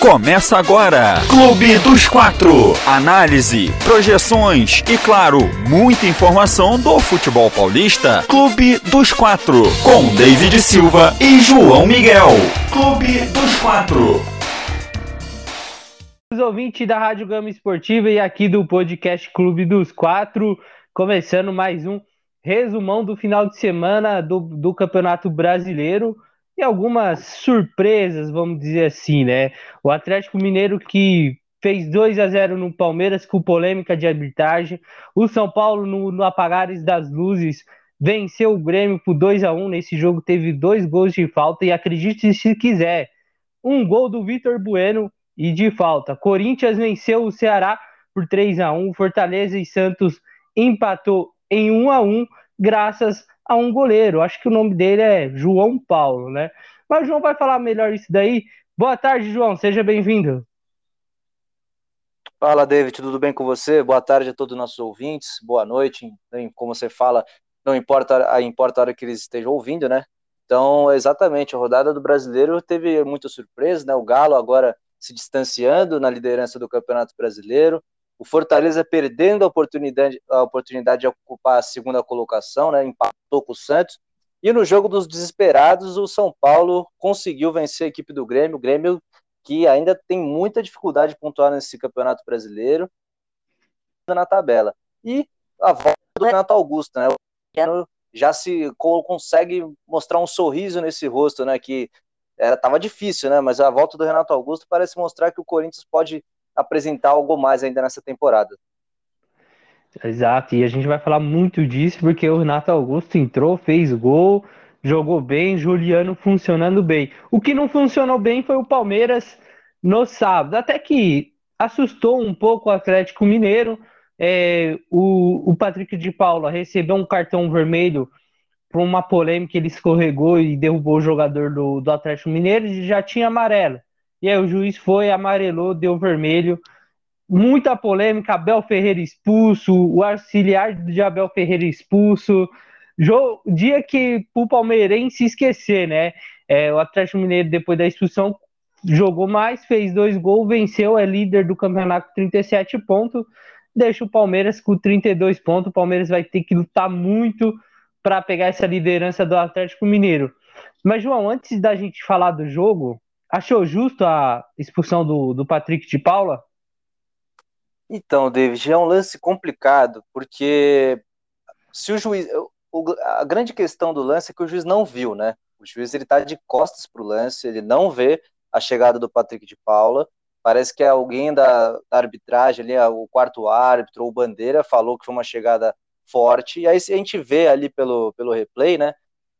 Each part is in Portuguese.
Começa agora, Clube dos Quatro. Análise, projeções e, claro, muita informação do futebol paulista. Clube dos Quatro, com David Silva e João Miguel. Clube dos Quatro. Os ouvintes da Rádio Gama Esportiva e aqui do podcast Clube dos Quatro, começando mais um resumão do final de semana do, do Campeonato Brasileiro e algumas surpresas, vamos dizer assim, né? O Atlético Mineiro que fez 2 a 0 no Palmeiras com polêmica de arbitragem. O São Paulo, no, no apagares das luzes, venceu o Grêmio por 2 a 1 Nesse jogo teve dois gols de falta e acredite se quiser, um gol do Vitor Bueno e de falta. Corinthians venceu o Ceará por 3 a 1 Fortaleza e Santos empatou em 1 a 1 graças a um goleiro. Acho que o nome dele é João Paulo, né? Mas o João vai falar melhor isso daí. Boa tarde, João. Seja bem-vindo. Fala, David. Tudo bem com você? Boa tarde a todos os nossos ouvintes. Boa noite. Como você fala, não importa, a, importa a hora que eles estejam ouvindo, né? Então, exatamente, a rodada do brasileiro teve muita surpresa, né? O Galo agora se distanciando na liderança do Campeonato Brasileiro o Fortaleza perdendo a oportunidade, a oportunidade de ocupar a segunda colocação, né, empatou com o Santos. E no jogo dos desesperados, o São Paulo conseguiu vencer a equipe do Grêmio, o Grêmio que ainda tem muita dificuldade de pontuar nesse Campeonato Brasileiro na tabela. E a volta do Renato Augusto, né? O já se consegue mostrar um sorriso nesse rosto, né? Que era tava difícil, né? Mas a volta do Renato Augusto parece mostrar que o Corinthians pode apresentar algo mais ainda nessa temporada. Exato, e a gente vai falar muito disso porque o Renato Augusto entrou, fez gol, jogou bem, Juliano funcionando bem. O que não funcionou bem foi o Palmeiras no sábado, até que assustou um pouco o Atlético Mineiro. É, o, o Patrick de Paula recebeu um cartão vermelho por uma polêmica, ele escorregou e derrubou o jogador do, do Atlético Mineiro e já tinha amarelo. E aí o juiz foi, amarelou, deu vermelho. Muita polêmica, Abel Ferreira expulso, o auxiliar de Abel Ferreira expulso. Dia que o palmeirense esquecer, né? É, o Atlético Mineiro, depois da expulsão, jogou mais, fez dois gols, venceu, é líder do campeonato com 37 pontos, deixa o Palmeiras com 32 pontos. O Palmeiras vai ter que lutar muito para pegar essa liderança do Atlético Mineiro. Mas, João, antes da gente falar do jogo, Achou justo a expulsão do, do Patrick de Paula? Então, David, é um lance complicado, porque se o juiz. O, a grande questão do lance é que o juiz não viu, né? O juiz ele tá de costas para o lance, ele não vê a chegada do Patrick de Paula. Parece que alguém da, da arbitragem ali, o quarto árbitro ou bandeira, falou que foi uma chegada forte. E aí a gente vê ali pelo, pelo replay, né?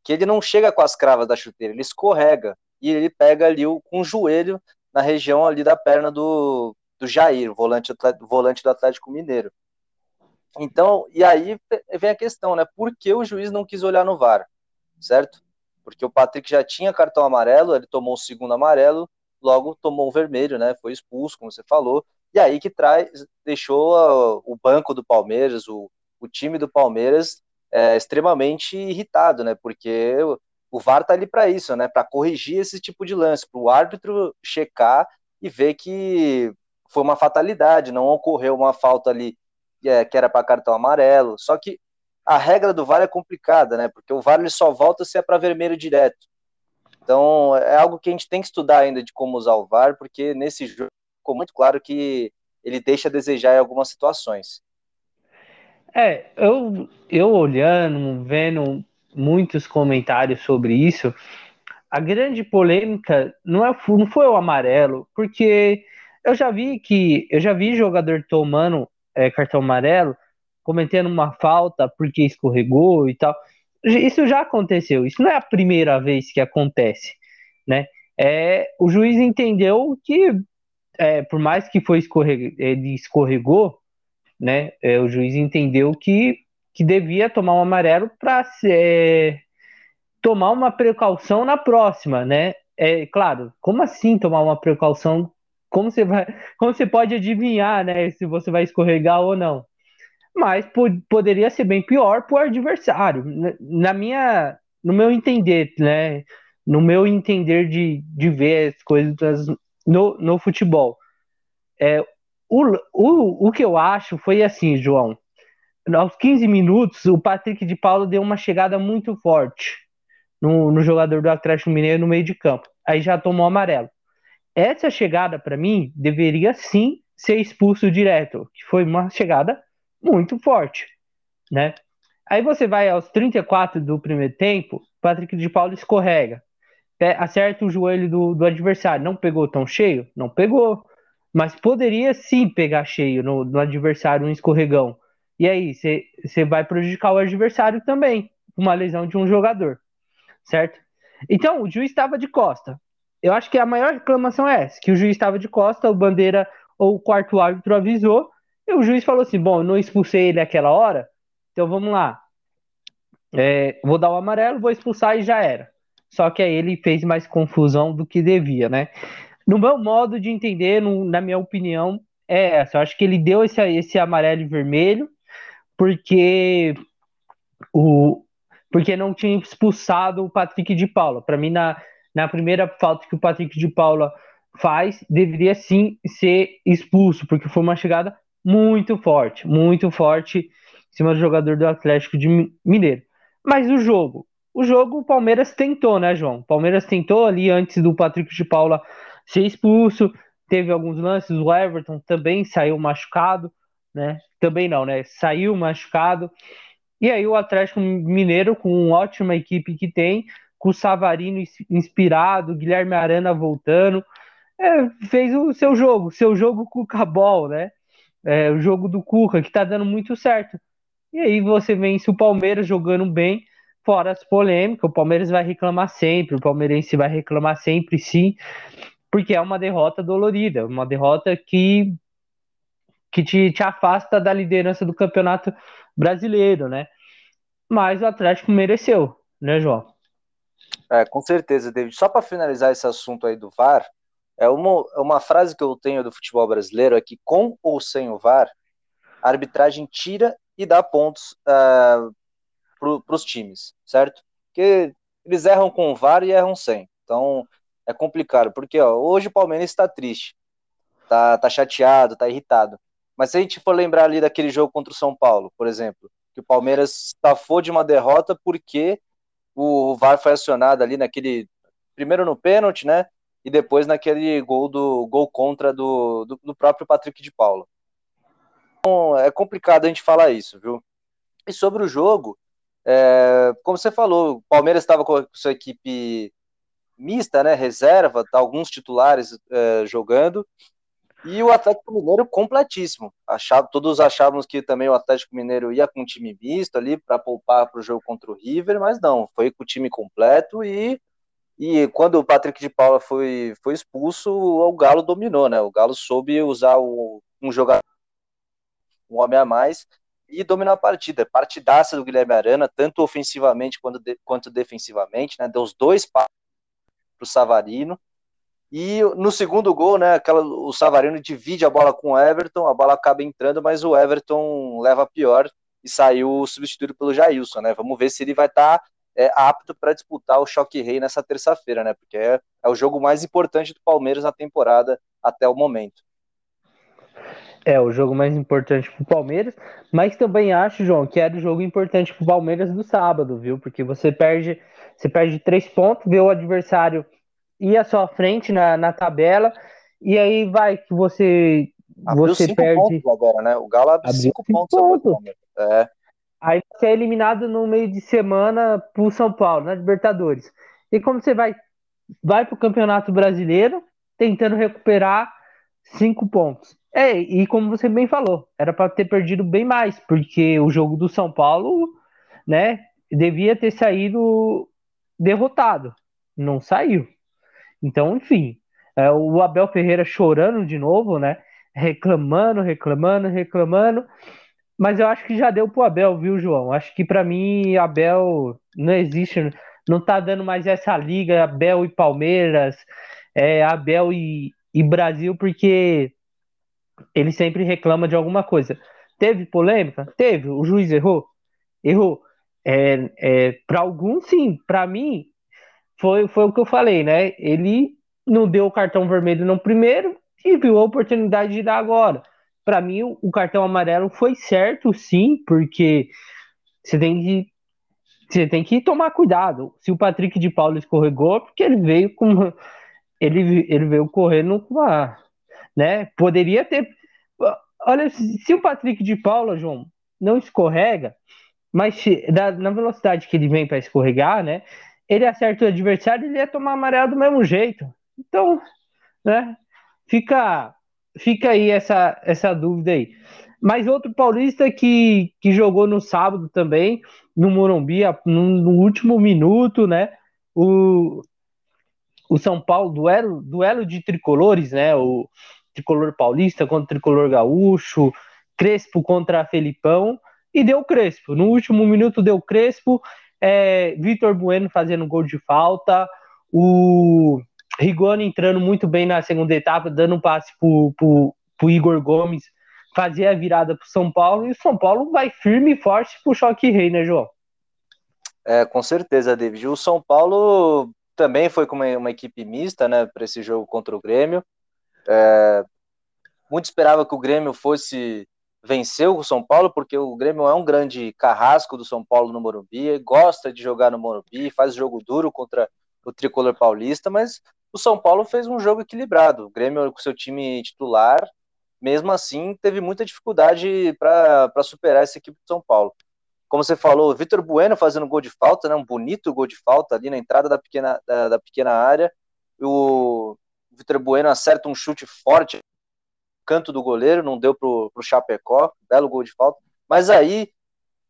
Que ele não chega com as cravas da chuteira, ele escorrega e ele pega ali o, com o joelho na região ali da perna do, do Jair, volante, volante do Atlético Mineiro. Então, e aí vem a questão, né? Por que o juiz não quis olhar no VAR, certo? Porque o Patrick já tinha cartão amarelo, ele tomou o segundo amarelo, logo tomou o vermelho, né? Foi expulso, como você falou. E aí que traz, deixou a, o banco do Palmeiras, o, o time do Palmeiras é, extremamente irritado, né? Porque o VAR tá ali para isso, né? Para corrigir esse tipo de lance, para o árbitro checar e ver que foi uma fatalidade, não ocorreu uma falta ali é, que era para cartão amarelo. Só que a regra do VAR é complicada, né? Porque o VAR ele só volta se é para vermelho direto. Então é algo que a gente tem que estudar ainda de como usar o VAR, porque nesse jogo ficou muito claro que ele deixa a desejar em algumas situações. É, eu, eu olhando, vendo muitos comentários sobre isso. A grande polêmica não, é, não foi o amarelo, porque eu já vi que eu já vi jogador tomando é, cartão amarelo, cometendo uma falta porque escorregou e tal. Isso já aconteceu. Isso não é a primeira vez que acontece, né? É, o juiz entendeu que, é, por mais que foi escorreg ele escorregou, né? É, o juiz entendeu que que devia tomar um amarelo para é, tomar uma precaução na próxima, né? É claro, como assim tomar uma precaução? Como você vai, como você pode adivinhar, né, se você vai escorregar ou não? Mas poderia ser bem pior para o adversário. Na minha, no meu entender, né? No meu entender de, de ver as coisas no, no futebol. É, o, o, o que eu acho foi assim, João. Aos 15 minutos, o Patrick de Paulo deu uma chegada muito forte no, no jogador do Atlético Mineiro no meio de campo. Aí já tomou amarelo. Essa chegada, para mim, deveria sim ser expulso direto, que foi uma chegada muito forte, né? Aí você vai aos 34 do primeiro tempo, Patrick de Paulo escorrega, acerta o joelho do, do adversário. Não pegou tão cheio? Não pegou. Mas poderia sim pegar cheio no, no adversário, um escorregão. E aí, você vai prejudicar o adversário também, uma lesão de um jogador. Certo? Então, o juiz estava de costa. Eu acho que a maior reclamação é essa, que o juiz estava de costa, o bandeira ou o quarto árbitro avisou, e o juiz falou assim: bom, eu não expulsei ele aquela hora, então vamos lá. É, vou dar o amarelo, vou expulsar e já era. Só que aí ele fez mais confusão do que devia, né? No meu modo de entender, no, na minha opinião, é essa. Eu acho que ele deu esse, esse amarelo e vermelho porque o porque não tinha expulsado o Patrick de Paula. Para mim, na, na primeira falta que o Patrick de Paula faz, deveria sim ser expulso, porque foi uma chegada muito forte, muito forte em cima do jogador do Atlético de Mineiro. Mas o jogo, o jogo o Palmeiras tentou, né, João? O Palmeiras tentou ali antes do Patrick de Paula ser expulso, teve alguns lances, o Everton também saiu machucado, né? Também não, né? Saiu machucado. E aí o Atlético Mineiro, com uma ótima equipe que tem, com o Savarino inspirado, Guilherme Arana voltando, é, fez o seu jogo, seu jogo com o Cabol, né? É, o jogo do Cuca, que tá dando muito certo. E aí você vence o Palmeiras jogando bem, fora as polêmicas, o Palmeiras vai reclamar sempre, o palmeirense vai reclamar sempre, sim, porque é uma derrota dolorida, uma derrota que, que te, te afasta da liderança do campeonato brasileiro, né? Mas o Atlético mereceu, né, João? É, com certeza, David. Só para finalizar esse assunto aí do VAR, é uma, é uma frase que eu tenho do futebol brasileiro é que com ou sem o VAR, a arbitragem tira e dá pontos uh, para os times, certo? Porque eles erram com o VAR e erram sem. Então é complicado, porque ó, hoje o Palmeiras está triste, tá, tá chateado, tá irritado. Mas se a gente for lembrar ali daquele jogo contra o São Paulo, por exemplo, que o Palmeiras estafou de uma derrota porque o VAR foi acionado ali naquele. Primeiro no pênalti, né? E depois naquele gol do gol contra do, do, do próprio Patrick de Paula. Então, é complicado a gente falar isso, viu? E sobre o jogo, é, como você falou, o Palmeiras estava com a sua equipe mista, né? Reserva, tá, alguns titulares é, jogando. E o Atlético Mineiro completíssimo. Achava, todos achávamos que também o Atlético Mineiro ia com time misto ali para poupar para o jogo contra o River, mas não, foi com o time completo e, e quando o Patrick de Paula foi, foi expulso, o Galo dominou, né? O Galo soube usar o, um jogador, um homem a mais e dominou a partida. Partidaça do Guilherme Arana, tanto ofensivamente quanto, de, quanto defensivamente, né? Deu os dois passos para o Savarino e no segundo gol, né, aquela, o Savarino divide a bola com o Everton, a bola acaba entrando, mas o Everton leva pior e saiu substituído pelo Jailson, né? Vamos ver se ele vai estar tá, é, apto para disputar o Choque Rei nessa terça-feira, né? Porque é, é o jogo mais importante do Palmeiras na temporada até o momento. É, o jogo mais importante para o Palmeiras, mas também acho, João, que era o jogo importante para o Palmeiras do sábado, viu? Porque você perde, você perde três pontos, vê o adversário ir à sua frente na, na tabela, e aí vai que você, abriu você perde. agora, né? O Galo abriu, abriu cinco, cinco pontos. pontos. É. Aí você é eliminado no meio de semana pro São Paulo, na Libertadores. E como você vai, vai pro Campeonato Brasileiro tentando recuperar cinco pontos. É, e como você bem falou, era para ter perdido bem mais, porque o jogo do São Paulo, né, devia ter saído derrotado. Não saiu. Então, enfim, é, o Abel Ferreira chorando de novo, né? Reclamando, reclamando, reclamando. Mas eu acho que já deu pro Abel, viu, João? Acho que para mim, Abel não existe, não tá dando mais essa liga, Abel e Palmeiras, é, Abel e, e Brasil, porque ele sempre reclama de alguma coisa. Teve polêmica? Teve. O juiz errou? Errou. É, é, para alguns, sim. Para mim, foi, foi o que eu falei, né? Ele não deu o cartão vermelho no primeiro e viu a oportunidade de dar agora. Para mim, o cartão amarelo foi certo, sim, porque você tem que você tem que tomar cuidado. Se o Patrick de Paulo escorregou, é porque ele veio com ele, ele veio correndo com a, né? Poderia ter Olha, se o Patrick de Paula, João, não escorrega, mas da, na velocidade que ele vem para escorregar, né? Ele acerta o adversário, ele ia tomar amarelo do mesmo jeito. Então, né? Fica, fica aí essa, essa dúvida aí. Mas outro paulista que, que jogou no sábado também, no Morumbi, no, no último minuto, né? O, o São Paulo, duelo, duelo de tricolores, né? O tricolor paulista contra o tricolor gaúcho, Crespo contra Felipão, e deu Crespo. No último minuto deu Crespo, é, Vitor Bueno fazendo gol de falta, o Rigoni entrando muito bem na segunda etapa, dando um passe pro, pro Igor Gomes, fazia a virada pro São Paulo, e o São Paulo vai firme e forte pro choque rei, né, João? É, com certeza, David. O São Paulo também foi com uma, uma equipe mista, né, para esse jogo contra o Grêmio. É, muito esperava que o Grêmio fosse vencer o São Paulo, porque o Grêmio é um grande carrasco do São Paulo no Morumbi, gosta de jogar no Morumbi, faz jogo duro contra o tricolor paulista, mas o São Paulo fez um jogo equilibrado. O Grêmio, com seu time titular, mesmo assim, teve muita dificuldade para superar essa equipe do São Paulo. Como você falou, Vitor Bueno fazendo gol de falta, né, um bonito gol de falta ali na entrada da pequena, da, da pequena área. O Vitor Bueno acerta um chute forte canto do goleiro, não deu pro, pro Chapecó, belo gol de falta. Mas aí,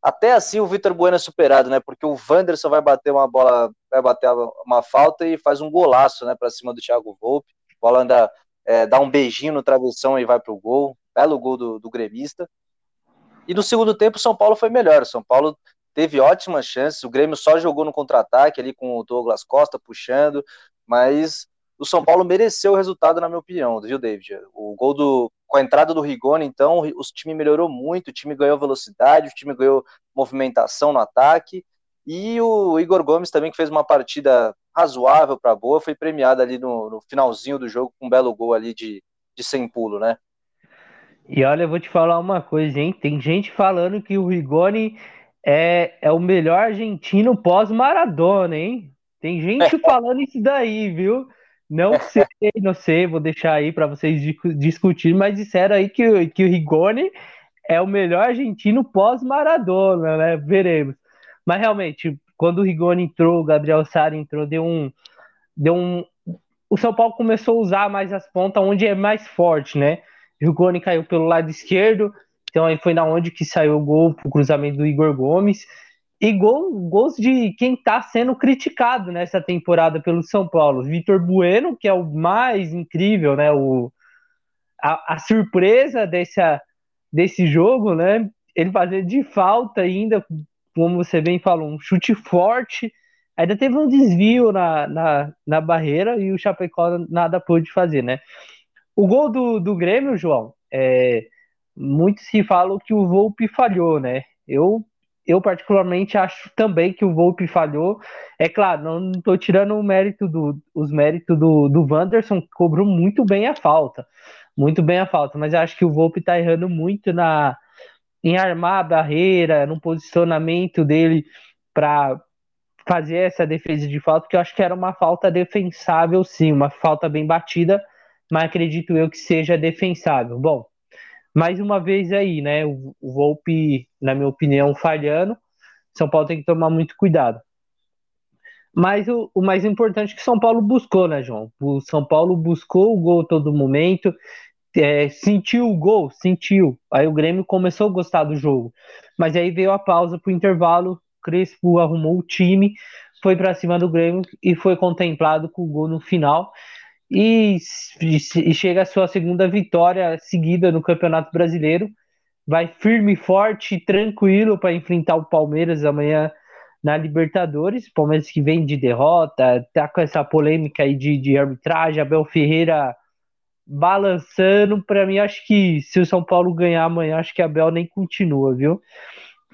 até assim o Vitor Bueno é superado, né? Porque o Wanderson vai bater uma bola, vai bater uma falta e faz um golaço, né, para cima do Thiago Volpe. A bola anda, é, dá um beijinho no travessão e vai pro gol. Belo gol do, do gremista. E no segundo tempo o São Paulo foi melhor. O São Paulo teve ótimas chances. O Grêmio só jogou no contra-ataque ali com o Douglas Costa puxando, mas o São Paulo mereceu o resultado, na minha opinião, viu, David? O gol do. Com a entrada do Rigoni, então, o time melhorou muito, o time ganhou velocidade, o time ganhou movimentação no ataque. E o Igor Gomes também, que fez uma partida razoável para boa, foi premiado ali no, no, finalzinho do jogo com um belo gol ali de, de sem pulo, né? E olha, eu vou te falar uma coisa, hein? Tem gente falando que o Rigoni é, é o melhor argentino pós-Maradona, hein? Tem gente falando isso daí, viu? Não sei, não sei, vou deixar aí para vocês discutirem, mas disseram aí que, que o Rigoni é o melhor argentino pós-Maradona, né? Veremos. Mas realmente, quando o Rigoni entrou, o Gabriel Sara entrou, deu um, deu um. O São Paulo começou a usar mais as pontas onde é mais forte, né? O Rigoni caiu pelo lado esquerdo, então aí foi na onde que saiu o gol pro cruzamento do Igor Gomes e gol, gols de quem está sendo criticado nessa temporada pelo São Paulo. Vitor Bueno, que é o mais incrível, né? O, a, a, surpresa dessa, desse jogo, né? Ele fazer de falta ainda, como você bem falou, um chute forte. Ainda teve um desvio na, na, na barreira e o Chapecó nada pôde fazer, né? O gol do, do Grêmio, João, é, muitos se falam que o Volpe falhou, né? Eu eu particularmente acho também que o Volpe falhou. É claro, não estou tirando o mérito do, os méritos do, do Wanderson, que cobrou muito bem a falta. Muito bem a falta, mas acho que o Volpe está errando muito na em armar a barreira, no posicionamento dele para fazer essa defesa de falta, que eu acho que era uma falta defensável, sim, uma falta bem batida, mas acredito eu que seja defensável. Bom, mais uma vez aí, né? O, o Volpe, na minha opinião, falhando. São Paulo tem que tomar muito cuidado. Mas o, o, mais importante é que São Paulo buscou, né, João? O São Paulo buscou o gol todo momento, é, sentiu o gol, sentiu. Aí o Grêmio começou a gostar do jogo. Mas aí veio a pausa para o intervalo, Crespo arrumou o time, foi para cima do Grêmio e foi contemplado com o gol no final e, e chega a sua segunda vitória seguida no Campeonato Brasileiro. Vai firme, forte, tranquilo para enfrentar o Palmeiras amanhã na Libertadores. Palmeiras que vem de derrota, tá com essa polêmica aí de, de arbitragem. Abel Ferreira balançando. Para mim, acho que se o São Paulo ganhar amanhã, acho que Abel nem continua, viu?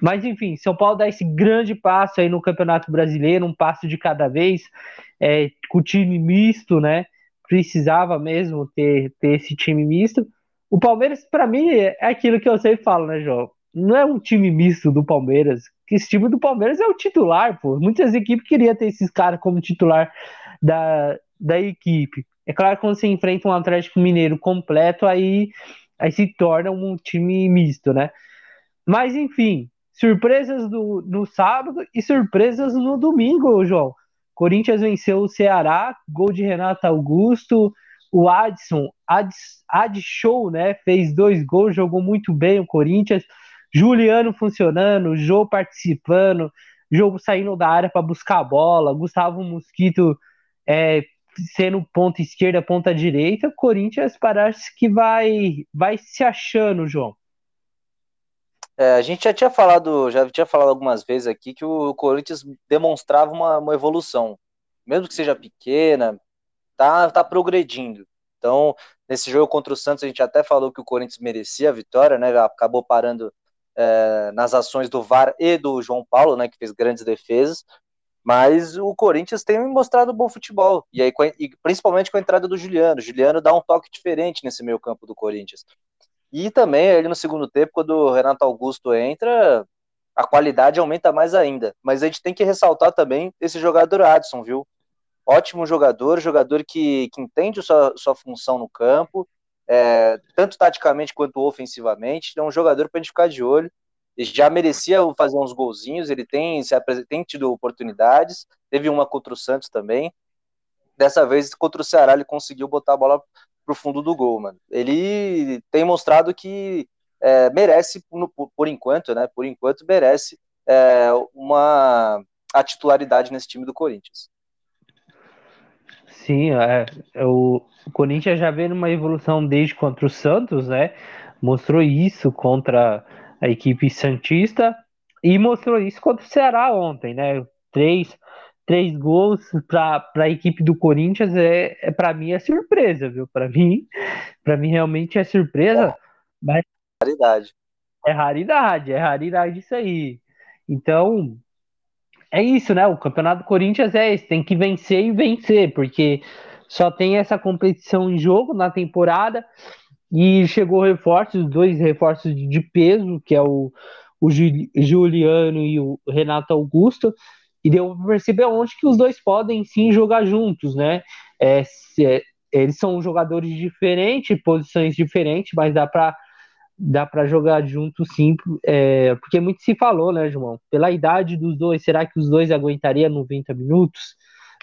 Mas enfim, São Paulo dá esse grande passo aí no Campeonato Brasileiro, um passo de cada vez, é, com o time misto, né? Precisava mesmo ter, ter esse time misto. O Palmeiras, para mim, é aquilo que eu sempre falo, né, João? Não é um time misto do Palmeiras, esse time do Palmeiras é o titular, pô. Muitas equipes queriam ter esses caras como titular da, da equipe. É claro que quando você enfrenta um Atlético Mineiro completo, aí, aí se torna um time misto, né? Mas enfim, surpresas do, no sábado e surpresas no domingo, João. Corinthians venceu o Ceará, gol de Renato Augusto, o Adson, Ad, Ad Show, né? Fez dois gols, jogou muito bem o Corinthians. Juliano funcionando, Jô participando, jogo saindo da área para buscar a bola, Gustavo Mosquito é, sendo ponta esquerda, ponta direita. Corinthians parece que vai, vai se achando, João. É, a gente já tinha falado, já tinha falado algumas vezes aqui que o Corinthians demonstrava uma, uma evolução, mesmo que seja pequena, tá, tá progredindo. Então, nesse jogo contra o Santos, a gente até falou que o Corinthians merecia a vitória, né? Acabou parando é, nas ações do VAR e do João Paulo, né? Que fez grandes defesas. Mas o Corinthians tem mostrado bom futebol. E aí, e principalmente com a entrada do Juliano. O Juliano dá um toque diferente nesse meio campo do Corinthians. E também, ele no segundo tempo, quando o Renato Augusto entra, a qualidade aumenta mais ainda. Mas a gente tem que ressaltar também esse jogador Adson, viu? ótimo jogador, jogador que, que entende sua, sua função no campo, é, tanto taticamente quanto ofensivamente. É um jogador para a gente ficar de olho. Ele já merecia fazer uns golzinhos, ele tem, se tem tido oportunidades, teve uma contra o Santos também. Dessa vez, contra o Ceará, ele conseguiu botar a bola pro fundo do gol, mano. Ele tem mostrado que é, merece, por, enquanto, né? Por enquanto, merece é, uma a titularidade nesse time do Corinthians. Sim, é, é, o, o Corinthians já vem numa evolução desde contra o Santos, né? Mostrou isso contra a equipe Santista e mostrou isso contra o Ceará ontem, né? Três, três gols para a equipe do Corinthians é, é para mim é surpresa, viu? Para mim, para mim realmente é surpresa, mas raridade. É raridade, é raridade isso aí. Então, é isso, né? O campeonato do Corinthians é esse, tem que vencer e vencer, porque só tem essa competição em jogo na temporada e chegou reforços, dois reforços de peso, que é o, o Juliano e o Renato Augusto, e deu para perceber onde que os dois podem sim jogar juntos, né? É, se, é, eles são jogadores diferentes, posições diferentes, mas dá para dá para jogar junto sim, é, porque muito se falou, né, João? Pela idade dos dois, será que os dois aguentariam 90 minutos?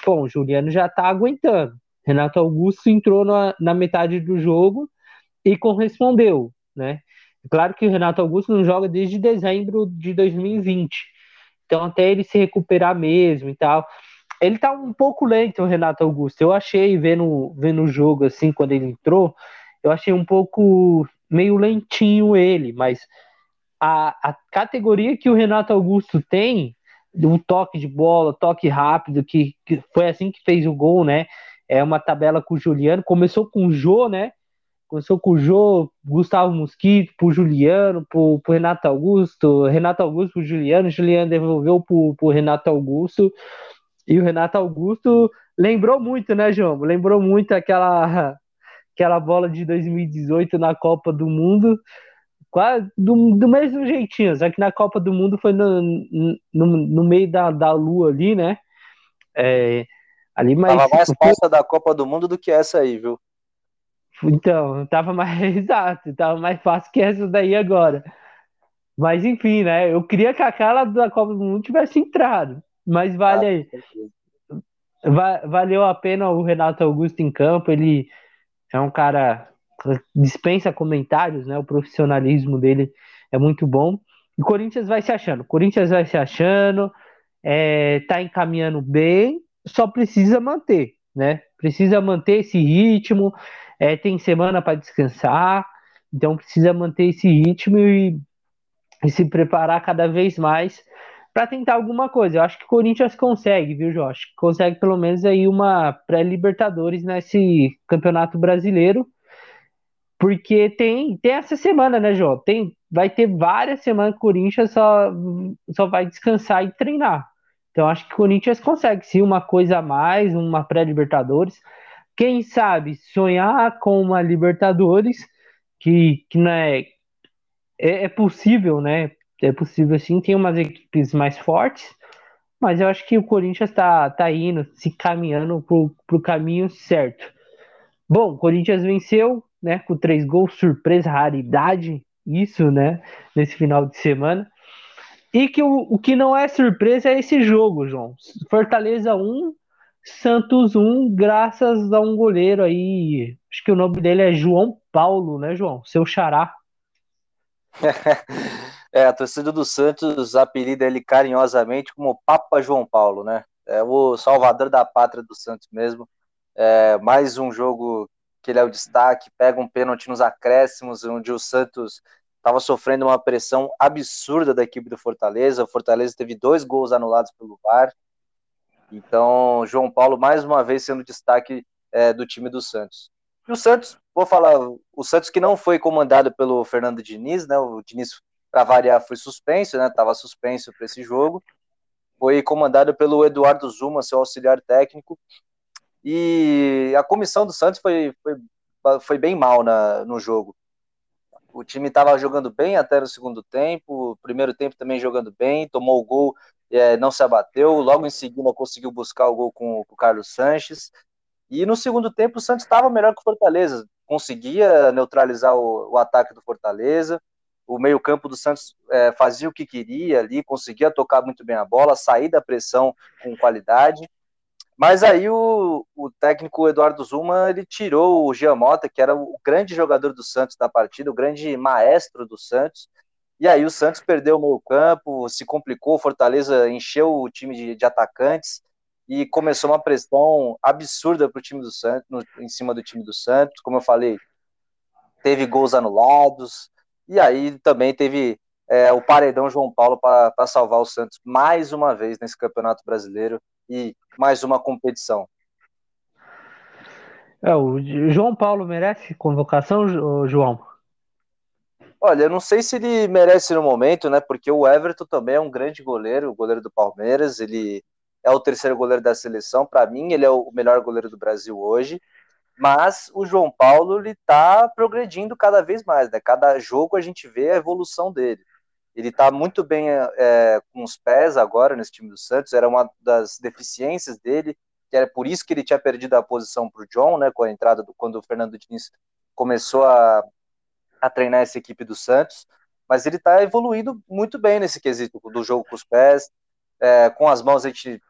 Bom, o Juliano já tá aguentando. Renato Augusto entrou na, na metade do jogo e correspondeu, né? Claro que o Renato Augusto não joga desde dezembro de 2020. Então, até ele se recuperar mesmo e tal. Ele tá um pouco lento, o Renato Augusto. Eu achei, vendo, vendo o jogo, assim, quando ele entrou, eu achei um pouco meio lentinho ele, mas a, a categoria que o Renato Augusto tem, um toque de bola, toque rápido, que, que foi assim que fez o gol, né? É uma tabela com o Juliano, começou com o Jô, né? Começou com o Jô, Gustavo Mosquito, pro Juliano, pro, pro Renato Augusto, Renato Augusto pro Juliano, Juliano devolveu pro, pro Renato Augusto, e o Renato Augusto lembrou muito, né, João? Lembrou muito aquela aquela bola de 2018 na Copa do Mundo, quase do, do mesmo jeitinho, só que na Copa do Mundo foi no, no, no meio da, da lua ali, né? É, ali mais, tava mais fácil da Copa do Mundo do que essa aí, viu? Então, tava mais exato, tava mais fácil que essa daí agora. Mas enfim, né? Eu queria que aquela da Copa do Mundo tivesse entrado. Mas vale aí. valeu a pena o Renato Augusto em campo. Ele é um cara que dispensa comentários, né? O profissionalismo dele é muito bom. E Corinthians vai se achando. Corinthians vai se achando, é, tá encaminhando bem, só precisa manter, né? Precisa manter esse ritmo. É, tem semana para descansar, então precisa manter esse ritmo e, e se preparar cada vez mais para tentar alguma coisa. Eu acho que o Corinthians consegue, viu, Josh? Consegue pelo menos aí uma pré-Libertadores nesse Campeonato Brasileiro. Porque tem, tem essa semana, né, João? Tem, vai ter várias semanas que o Corinthians só, só vai descansar e treinar. Então acho que o Corinthians consegue sim uma coisa a mais, uma pré-Libertadores. Quem sabe sonhar com uma Libertadores que, que não é, é, é possível, né? É possível sim, tem umas equipes mais fortes, mas eu acho que o Corinthians está tá indo, se caminhando para o caminho certo. Bom, o Corinthians venceu, né, com três gols, surpresa, raridade, isso, né, nesse final de semana. E que o, o que não é surpresa é esse jogo, João. Fortaleza 1, Santos 1, graças a um goleiro aí. Acho que o nome dele é João Paulo, né, João? Seu xará. é, a torcida do Santos apelida ele carinhosamente como Papa João Paulo, né? É o salvador da pátria do Santos mesmo. É, mais um jogo que ele é o destaque, pega um pênalti nos acréscimos, onde o Santos estava sofrendo uma pressão absurda da equipe do Fortaleza. O Fortaleza teve dois gols anulados pelo VAR. Então, João Paulo, mais uma vez, sendo destaque é, do time do Santos. E o Santos, vou falar, o Santos que não foi comandado pelo Fernando Diniz, né? O Diniz, para variar, foi suspenso, né? Estava suspenso para esse jogo. Foi comandado pelo Eduardo Zuma, seu auxiliar técnico. E a comissão do Santos foi, foi, foi bem mal na, no jogo. O time estava jogando bem até no segundo tempo, primeiro tempo também jogando bem, tomou o gol, é, não se abateu, logo em seguida conseguiu buscar o gol com, com o Carlos Sanches. E no segundo tempo o Santos estava melhor que o Fortaleza, conseguia neutralizar o, o ataque do Fortaleza, o meio-campo do Santos é, fazia o que queria ali, conseguia tocar muito bem a bola, sair da pressão com qualidade. Mas aí o, o técnico Eduardo Zuma ele tirou o Giamota, que era o grande jogador do Santos da partida, o grande maestro do Santos. E aí o Santos perdeu o meio campo, se complicou, Fortaleza encheu o time de, de atacantes e começou uma pressão absurda para o time do Santos, no, em cima do time do Santos. Como eu falei, teve gols anulados, e aí também teve é, o paredão João Paulo para salvar o Santos mais uma vez nesse Campeonato Brasileiro e mais uma competição. É, o João Paulo merece convocação, João? Olha, eu não sei se ele merece no momento, né? Porque o Everton também é um grande goleiro, o goleiro do Palmeiras. Ele é o terceiro goleiro da seleção. Para mim, ele é o melhor goleiro do Brasil hoje. Mas o João Paulo ele tá progredindo cada vez mais, né? Cada jogo a gente vê a evolução dele. Ele está muito bem é, com os pés agora nesse time do Santos. Era uma das deficiências dele, que era por isso que ele tinha perdido a posição para o John, né? Com a entrada do quando o Fernando Diniz começou a, a treinar essa equipe do Santos. Mas ele está evoluindo muito bem nesse quesito do jogo com os pés. É, com as mãos a gente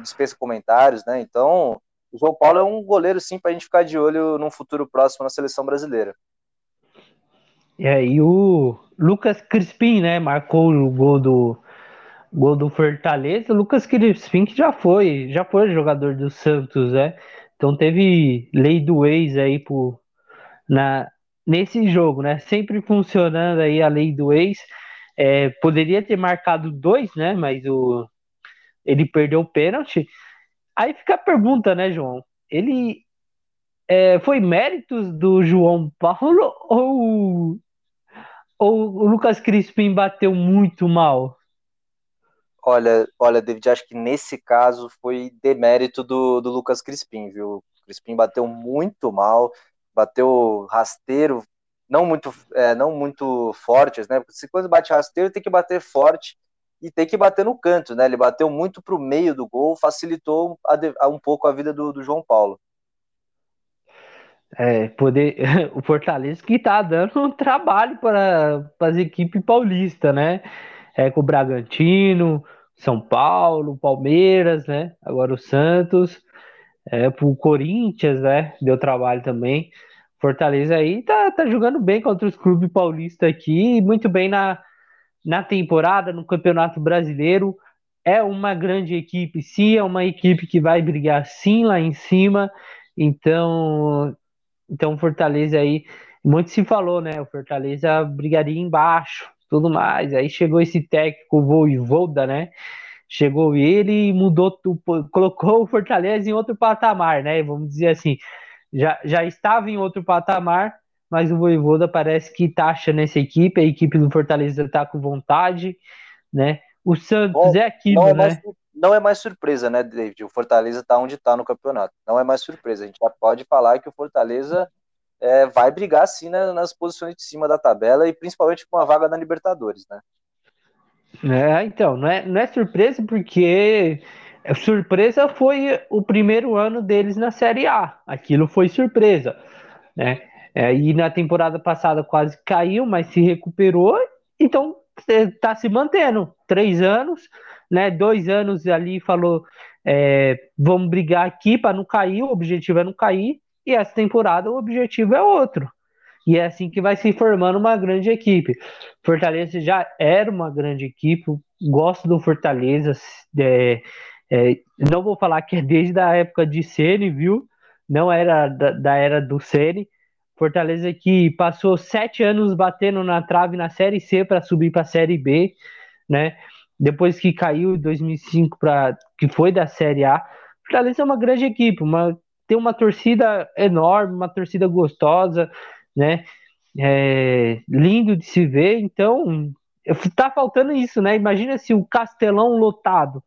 dispensa comentários, né? Então, o João Paulo é um goleiro sim para a gente ficar de olho num futuro próximo na seleção brasileira. É, e o Lucas Crispim, né, marcou o gol do gol do Fortaleza. O Lucas Crispim que já foi, já foi jogador do Santos, né? Então teve lei do ex aí por, na, nesse jogo, né? Sempre funcionando aí a lei do ex. É, poderia ter marcado dois, né? Mas o, ele perdeu o pênalti. Aí fica a pergunta, né, João? Ele é, foi méritos do João Paulo ou ou o Lucas Crispim bateu muito mal? Olha, olha, David, acho que nesse caso foi demérito do, do Lucas Crispim, viu? O Crispim bateu muito mal, bateu rasteiro, não muito, é, não muito fortes, né? Porque se quando bate rasteiro tem que bater forte e tem que bater no canto, né? Ele bateu muito para o meio do gol, facilitou a, um pouco a vida do, do João Paulo. É, poder, o Fortaleza que está dando um trabalho para as equipes paulistas, né? É, com o Bragantino, São Paulo, Palmeiras, né? Agora o Santos, é, o Corinthians, né? Deu trabalho também. Fortaleza aí tá, tá jogando bem contra os clubes paulistas aqui, muito bem na, na temporada, no Campeonato Brasileiro. É uma grande equipe, sim, é uma equipe que vai brigar sim lá em cima. Então, então, Fortaleza aí, muito se falou, né? O Fortaleza brigaria embaixo, tudo mais. Aí chegou esse técnico Voivoda, né? Chegou ele e mudou, colocou o Fortaleza em outro patamar, né? Vamos dizer assim, já, já estava em outro patamar, mas o Voivoda parece que tá achando essa equipe, a equipe do Fortaleza tá com vontade, né? O Santos bom, é aquilo, bom, né? Não é mais surpresa, né, David? O Fortaleza está onde está no campeonato. Não é mais surpresa. A gente já pode falar que o Fortaleza é, vai brigar sim né, nas posições de cima da tabela e principalmente com a vaga da Libertadores, né? É, então, não é, não é surpresa porque surpresa foi o primeiro ano deles na Série A. Aquilo foi surpresa, né? É, e na temporada passada quase caiu, mas se recuperou, então está se mantendo. Três anos, né? Dois anos ali falou, é, vamos brigar aqui para não cair, o objetivo é não cair, e essa temporada o objetivo é outro. E é assim que vai se formando uma grande equipe. Fortaleza já era uma grande equipe, gosto do Fortaleza. É, é, não vou falar que é desde a época de Ceni, viu? Não era da, da era do Ceni. Fortaleza que passou sete anos batendo na trave na Série C para subir para a Série B, né? Depois que caiu em 2005 para que foi da Série A. Fortaleza é uma grande equipe, uma, tem uma torcida enorme, uma torcida gostosa, né? É, lindo de se ver. Então, tá faltando isso, né? Imagina se o Castelão lotado,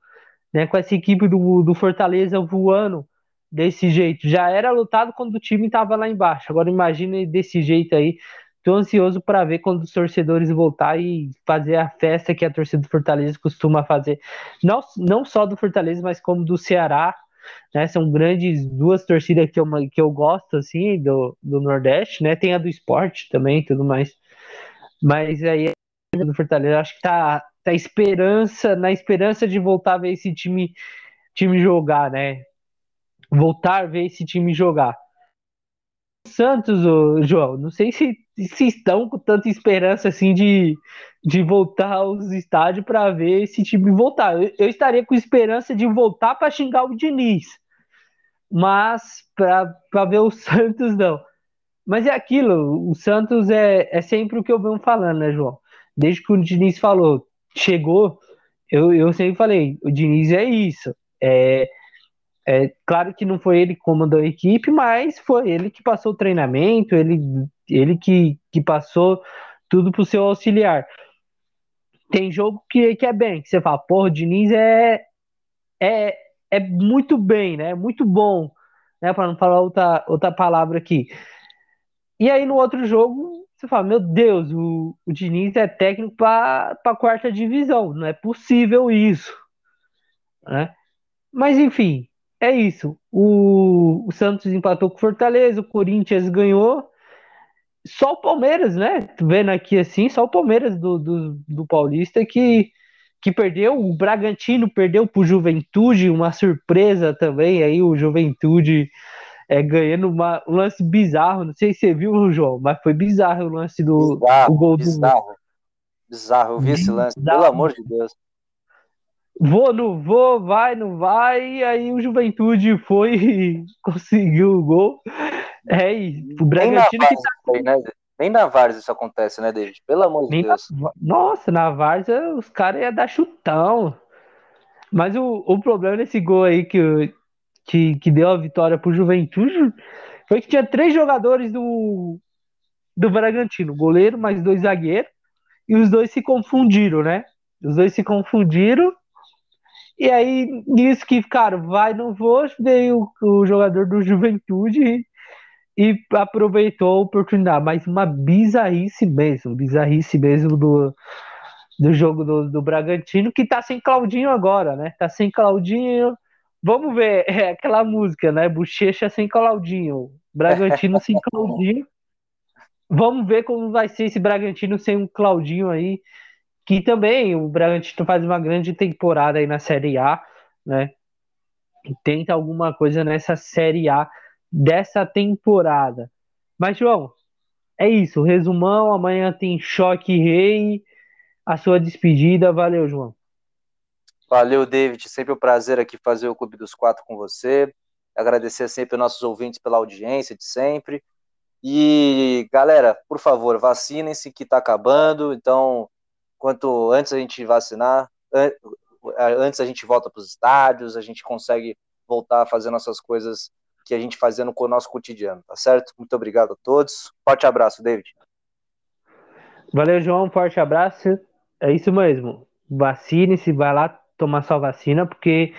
né? Com essa equipe do, do Fortaleza voando desse jeito. Já era lotado quando o time estava lá embaixo. Agora imagine desse jeito aí. Tô ansioso para ver quando os torcedores voltar e fazer a festa que a torcida do Fortaleza costuma fazer. Não, não só do Fortaleza, mas como do Ceará, né? São grandes duas torcidas que eu, que eu gosto, assim, do, do Nordeste, né? Tem a do esporte também tudo mais. Mas aí do Fortaleza, acho que tá, tá esperança, na esperança de voltar a ver esse time, time jogar, né? Voltar a ver esse time jogar. Santos, ô, João, não sei se, se estão com tanta esperança assim de, de voltar aos estádios para ver esse time voltar. Eu, eu, estaria com esperança de voltar para xingar o Diniz, mas para ver o Santos não. Mas é aquilo, o Santos é, é sempre o que eu venho falando, né, João? Desde que o Diniz falou, chegou, eu, eu sempre falei, o Diniz é isso, é é, claro que não foi ele que comandou a equipe, mas foi ele que passou o treinamento, ele, ele que, que passou tudo pro seu auxiliar. Tem jogo que, que é bem, que você fala, porra, o Diniz é, é, é muito bem, né? Muito bom, né? Para não falar outra, outra palavra aqui. E aí no outro jogo, você fala, meu Deus, o, o Diniz é técnico para a quarta divisão, não é possível isso. Né? Mas enfim, é isso. O, o Santos empatou com o Fortaleza, o Corinthians ganhou. Só o Palmeiras, né? Vendo aqui assim, só o Palmeiras do, do, do Paulista que, que perdeu. O Bragantino perdeu pro Juventude, uma surpresa também. Aí o Juventude é, ganhando uma, um lance bizarro. Não sei se você viu, João, mas foi bizarro o lance do bizarro, gol bizarro. do. Bizarro, eu vi esse lance, pelo amor de Deus vou, não vou, vai, não vai, e aí o Juventude foi e conseguiu o gol. É, e o Bragantino que tá... Aí, né? Nem na Várzea isso acontece, né, David? Pelo amor de Nem Deus. Na... Nossa, na Várzea os caras iam dar chutão. Mas o, o problema desse gol aí que, que, que deu a vitória pro Juventude foi que tinha três jogadores do, do Bragantino, goleiro mais dois zagueiros, e os dois se confundiram, né? Os dois se confundiram e aí, nisso que, cara, vai, não vou, veio o, o jogador do Juventude e, aproveitou a oportunidade. Mas uma bizarrice mesmo, bizarrice mesmo do, do jogo do, do Bragantino, que tá sem Claudinho agora, né? Tá sem Claudinho. Vamos ver, é aquela música, né? Bochecha sem Claudinho, Bragantino sem Claudinho. Vamos ver como vai ser esse Bragantino sem um Claudinho aí que também o Bragantino faz uma grande temporada aí na Série A, né? Tenta alguma coisa nessa Série A dessa temporada. Mas, João, é isso. Resumão, amanhã tem Choque Rei, a sua despedida. Valeu, João. Valeu, David. Sempre um prazer aqui fazer o Clube dos Quatro com você. Agradecer sempre aos nossos ouvintes pela audiência de sempre. E, galera, por favor, vacinem-se que está acabando. Então, quanto antes a gente vacinar, antes a gente volta para os estádios, a gente consegue voltar a fazer nossas coisas que a gente fazia no nosso cotidiano, tá certo? Muito obrigado a todos. Forte abraço, David. Valeu, João. Forte abraço. É isso mesmo. Vacine-se, vai lá, tomar sua vacina, porque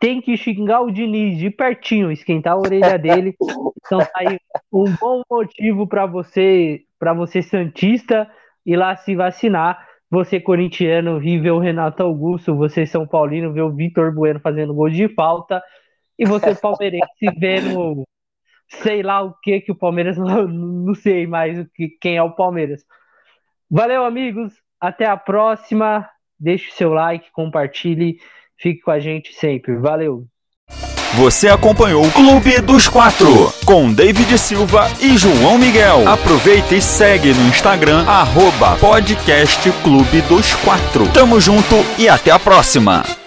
tem que xingar o Diniz de pertinho, esquentar a orelha dele. Então tá aí um bom motivo para você, para você santista ir lá se vacinar. Você corintiano ver o Renato Augusto, você São Paulino ver o Vitor Bueno fazendo gol de falta e você palmeirense vendo sei lá o que que o Palmeiras não, não sei mais o que quem é o Palmeiras. Valeu amigos, até a próxima. Deixe seu like, compartilhe Fique com a gente sempre. Valeu! Você acompanhou o Clube dos Quatro com David Silva e João Miguel. Aproveita e segue no Instagram, arroba podcast Clube dos Quatro. Tamo junto e até a próxima!